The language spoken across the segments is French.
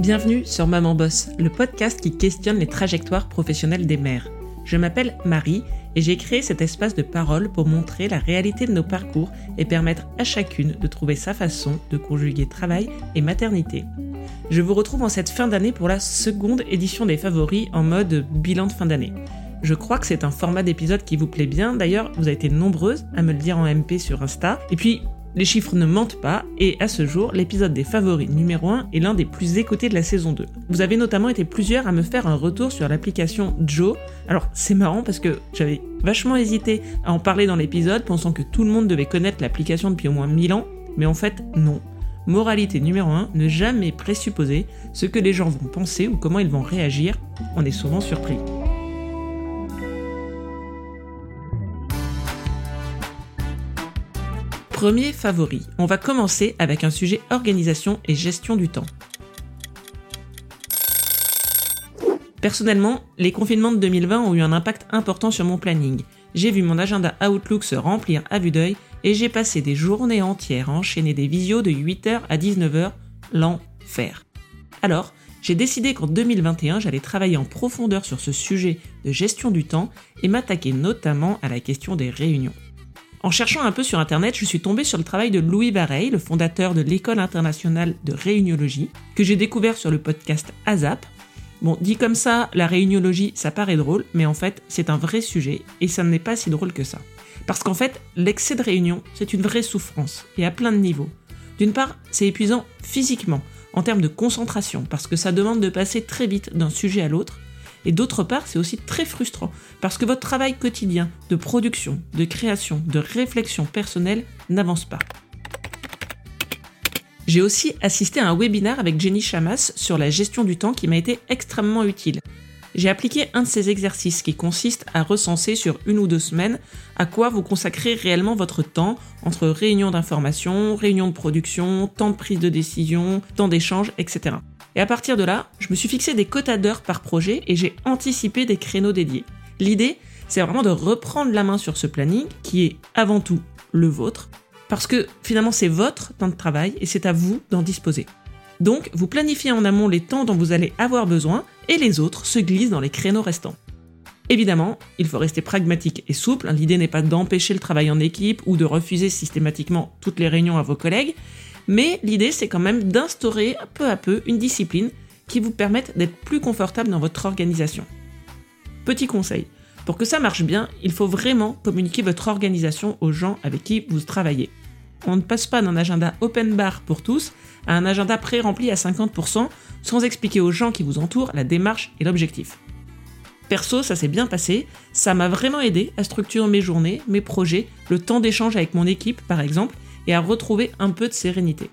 Bienvenue sur Maman Boss, le podcast qui questionne les trajectoires professionnelles des mères. Je m'appelle Marie et j'ai créé cet espace de parole pour montrer la réalité de nos parcours et permettre à chacune de trouver sa façon de conjuguer travail et maternité. Je vous retrouve en cette fin d'année pour la seconde édition des favoris en mode bilan de fin d'année. Je crois que c'est un format d'épisode qui vous plaît bien. D'ailleurs, vous avez été nombreuses à me le dire en MP sur Insta. Et puis, les chiffres ne mentent pas, et à ce jour, l'épisode des favoris numéro 1 est l'un des plus écoutés de la saison 2. Vous avez notamment été plusieurs à me faire un retour sur l'application Joe. Alors c'est marrant parce que j'avais vachement hésité à en parler dans l'épisode, pensant que tout le monde devait connaître l'application depuis au moins 1000 ans, mais en fait non. Moralité numéro 1, ne jamais présupposer ce que les gens vont penser ou comment ils vont réagir, on est souvent surpris. Premier favori, on va commencer avec un sujet organisation et gestion du temps. Personnellement, les confinements de 2020 ont eu un impact important sur mon planning. J'ai vu mon agenda Outlook se remplir à vue d'œil et j'ai passé des journées entières à enchaîner des visios de 8h à 19h, l'enfer. Alors, j'ai décidé qu'en 2021, j'allais travailler en profondeur sur ce sujet de gestion du temps et m'attaquer notamment à la question des réunions. En cherchant un peu sur internet, je suis tombée sur le travail de Louis Vareille, le fondateur de l'École internationale de réuniologie, que j'ai découvert sur le podcast ASAP. Bon, dit comme ça, la réuniologie, ça paraît drôle, mais en fait, c'est un vrai sujet, et ça n'est pas si drôle que ça. Parce qu'en fait, l'excès de réunion, c'est une vraie souffrance, et à plein de niveaux. D'une part, c'est épuisant physiquement, en termes de concentration, parce que ça demande de passer très vite d'un sujet à l'autre, et d'autre part, c'est aussi très frustrant parce que votre travail quotidien de production, de création, de réflexion personnelle n'avance pas. J'ai aussi assisté à un webinaire avec Jenny Chamas sur la gestion du temps qui m'a été extrêmement utile. J'ai appliqué un de ces exercices qui consiste à recenser sur une ou deux semaines à quoi vous consacrez réellement votre temps entre réunions d'information, réunions de production, temps de prise de décision, temps d'échange, etc. Et à partir de là, je me suis fixé des quotas d'heures par projet et j'ai anticipé des créneaux dédiés. L'idée, c'est vraiment de reprendre la main sur ce planning qui est avant tout le vôtre, parce que finalement c'est votre temps de travail et c'est à vous d'en disposer. Donc, vous planifiez en amont les temps dont vous allez avoir besoin et les autres se glissent dans les créneaux restants. Évidemment, il faut rester pragmatique et souple. L'idée n'est pas d'empêcher le travail en équipe ou de refuser systématiquement toutes les réunions à vos collègues, mais l'idée, c'est quand même d'instaurer peu à peu une discipline qui vous permette d'être plus confortable dans votre organisation. Petit conseil, pour que ça marche bien, il faut vraiment communiquer votre organisation aux gens avec qui vous travaillez. On ne passe pas d'un agenda open bar pour tous à un agenda pré-rempli à 50% sans expliquer aux gens qui vous entourent la démarche et l'objectif. Perso, ça s'est bien passé, ça m'a vraiment aidé à structurer mes journées, mes projets, le temps d'échange avec mon équipe par exemple, à retrouver un peu de sérénité.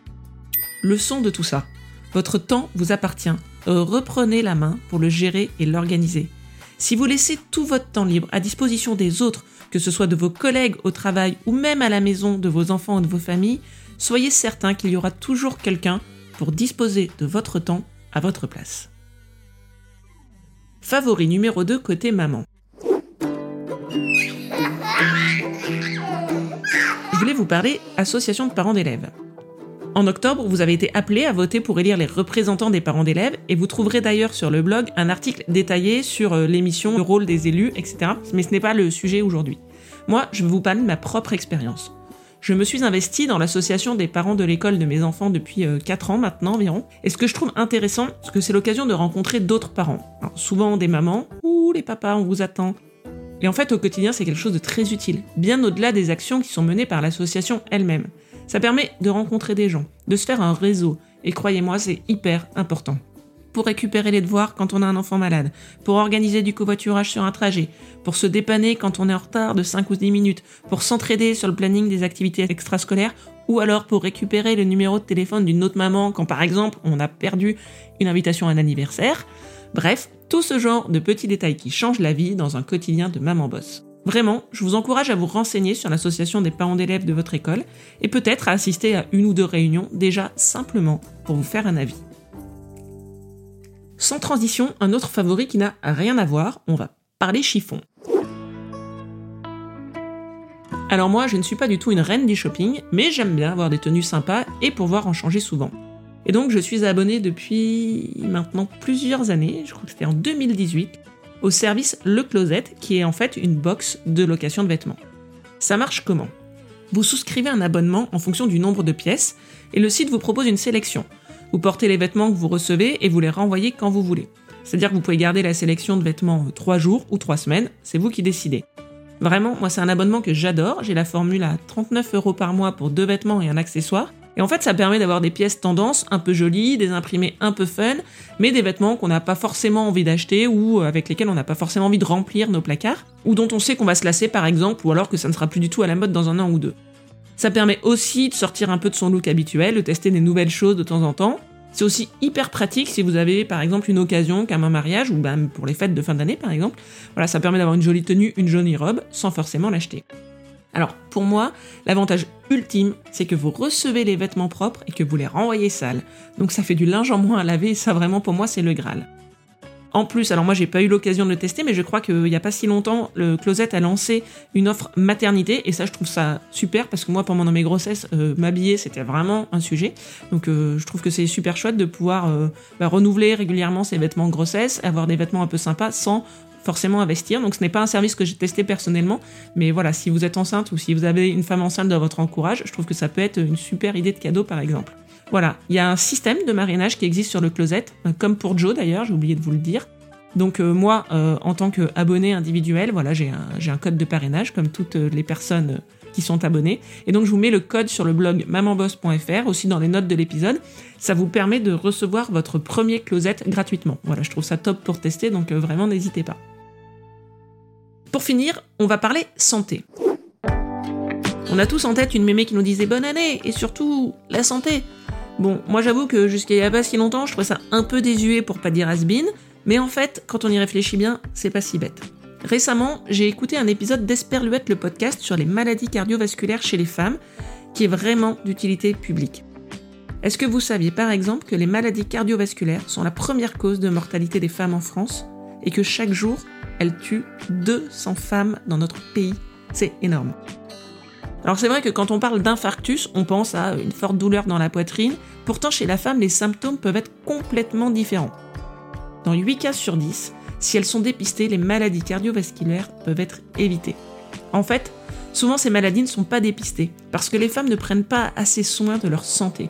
Leçon de tout ça. Votre temps vous appartient. Reprenez la main pour le gérer et l'organiser. Si vous laissez tout votre temps libre à disposition des autres, que ce soit de vos collègues au travail ou même à la maison de vos enfants ou de vos familles, soyez certain qu'il y aura toujours quelqu'un pour disposer de votre temps à votre place. Favori numéro 2 côté maman. Vous parler association de parents d'élèves. En octobre, vous avez été appelé à voter pour élire les représentants des parents d'élèves et vous trouverez d'ailleurs sur le blog un article détaillé sur euh, l'émission, le rôle des élus, etc. Mais ce n'est pas le sujet aujourd'hui. Moi, je vais vous parler de ma propre expérience. Je me suis investi dans l'association des parents de l'école de mes enfants depuis 4 euh, ans maintenant environ. Et ce que je trouve intéressant, c'est que c'est l'occasion de rencontrer d'autres parents. souvent des mamans, ou les papas, on vous attend. Et en fait, au quotidien, c'est quelque chose de très utile, bien au-delà des actions qui sont menées par l'association elle-même. Ça permet de rencontrer des gens, de se faire un réseau, et croyez-moi, c'est hyper important. Pour récupérer les devoirs quand on a un enfant malade, pour organiser du covoiturage sur un trajet, pour se dépanner quand on est en retard de 5 ou 10 minutes, pour s'entraider sur le planning des activités extrascolaires, ou alors pour récupérer le numéro de téléphone d'une autre maman quand par exemple on a perdu une invitation à un anniversaire. Bref, tout ce genre de petits détails qui changent la vie dans un quotidien de maman boss. Vraiment, je vous encourage à vous renseigner sur l'association des parents d'élèves de votre école et peut-être à assister à une ou deux réunions déjà simplement pour vous faire un avis. Sans transition, un autre favori qui n'a rien à voir, on va parler chiffon. Alors moi, je ne suis pas du tout une reine du shopping, mais j'aime bien avoir des tenues sympas et pouvoir en changer souvent. Et donc je suis abonnée depuis maintenant plusieurs années, je crois que c'était en 2018, au service Le Closet, qui est en fait une box de location de vêtements. Ça marche comment? Vous souscrivez un abonnement en fonction du nombre de pièces, et le site vous propose une sélection. Vous portez les vêtements que vous recevez et vous les renvoyez quand vous voulez. C'est-à-dire que vous pouvez garder la sélection de vêtements 3 jours ou 3 semaines, c'est vous qui décidez. Vraiment, moi c'est un abonnement que j'adore, j'ai la formule à 39 euros par mois pour deux vêtements et un accessoire, et en fait, ça permet d'avoir des pièces tendance un peu jolies, des imprimés un peu fun, mais des vêtements qu'on n'a pas forcément envie d'acheter ou avec lesquels on n'a pas forcément envie de remplir nos placards, ou dont on sait qu'on va se lasser par exemple, ou alors que ça ne sera plus du tout à la mode dans un an ou deux. Ça permet aussi de sortir un peu de son look habituel, de tester des nouvelles choses de temps en temps. C'est aussi hyper pratique si vous avez par exemple une occasion comme un mariage ou même pour les fêtes de fin d'année par exemple. Voilà, ça permet d'avoir une jolie tenue, une jolie robe sans forcément l'acheter. Alors pour moi, l'avantage ultime, c'est que vous recevez les vêtements propres et que vous les renvoyez sales. Donc ça fait du linge en moins à laver et ça vraiment pour moi c'est le Graal. En plus, alors moi j'ai pas eu l'occasion de le tester, mais je crois qu'il n'y a pas si longtemps, le Closet a lancé une offre maternité, et ça je trouve ça super, parce que moi pendant mes grossesses, euh, m'habiller c'était vraiment un sujet. Donc euh, je trouve que c'est super chouette de pouvoir euh, bah, renouveler régulièrement ses vêtements grossesse, avoir des vêtements un peu sympas sans forcément investir. Donc ce n'est pas un service que j'ai testé personnellement, mais voilà, si vous êtes enceinte ou si vous avez une femme enceinte dans votre encourage, je trouve que ça peut être une super idée de cadeau par exemple. Voilà, il y a un système de marinage qui existe sur le closet, euh, comme pour Joe d'ailleurs, j'ai oublié de vous le dire. Donc euh, moi, euh, en tant qu'abonné individuel, voilà, j'ai un, code de parrainage comme toutes les personnes qui sont abonnées. Et donc je vous mets le code sur le blog mamanboss.fr, aussi dans les notes de l'épisode. Ça vous permet de recevoir votre premier closet gratuitement. Voilà, je trouve ça top pour tester, donc vraiment n'hésitez pas. Pour finir, on va parler santé. On a tous en tête une mémé qui nous disait bonne année et surtout la santé. Bon, moi j'avoue que jusqu'à il y a pas si longtemps, je trouvais ça un peu désuet pour pas dire has mais en fait, quand on y réfléchit bien, c'est pas si bête. Récemment, j'ai écouté un épisode d'Esperluette le podcast sur les maladies cardiovasculaires chez les femmes, qui est vraiment d'utilité publique. Est-ce que vous saviez par exemple que les maladies cardiovasculaires sont la première cause de mortalité des femmes en France et que chaque jour, elle tue 200 femmes dans notre pays? C'est énorme. Alors c'est vrai que quand on parle d'infarctus, on pense à une forte douleur dans la poitrine, pourtant chez la femme, les symptômes peuvent être complètement différents. Dans 8 cas sur 10, si elles sont dépistées, les maladies cardiovasculaires peuvent être évitées. En fait, souvent ces maladies ne sont pas dépistées, parce que les femmes ne prennent pas assez soin de leur santé.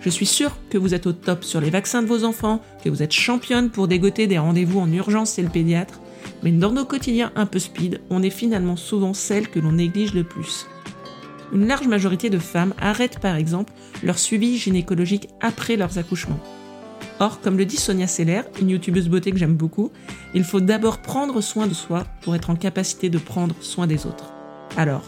Je suis sûre que vous êtes au top sur les vaccins de vos enfants, que vous êtes championne pour dégoter des rendez-vous en urgence chez le pédiatre, mais dans nos quotidiens un peu speed, on est finalement souvent celle que l'on néglige le plus. Une large majorité de femmes arrêtent par exemple leur suivi gynécologique après leurs accouchements. Or, comme le dit Sonia Seller, une youtubeuse beauté que j'aime beaucoup, il faut d'abord prendre soin de soi pour être en capacité de prendre soin des autres. Alors,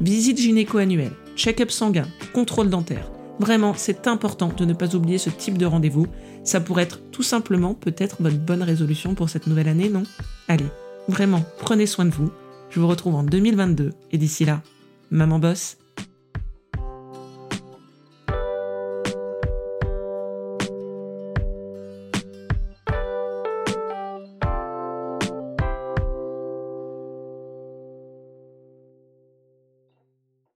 visite gynéco annuelle, check-up sanguin, contrôle dentaire. Vraiment, c'est important de ne pas oublier ce type de rendez-vous. Ça pourrait être tout simplement peut-être votre bonne résolution pour cette nouvelle année, non? Allez, vraiment, prenez soin de vous. Je vous retrouve en 2022 et d'ici là, Maman Boss.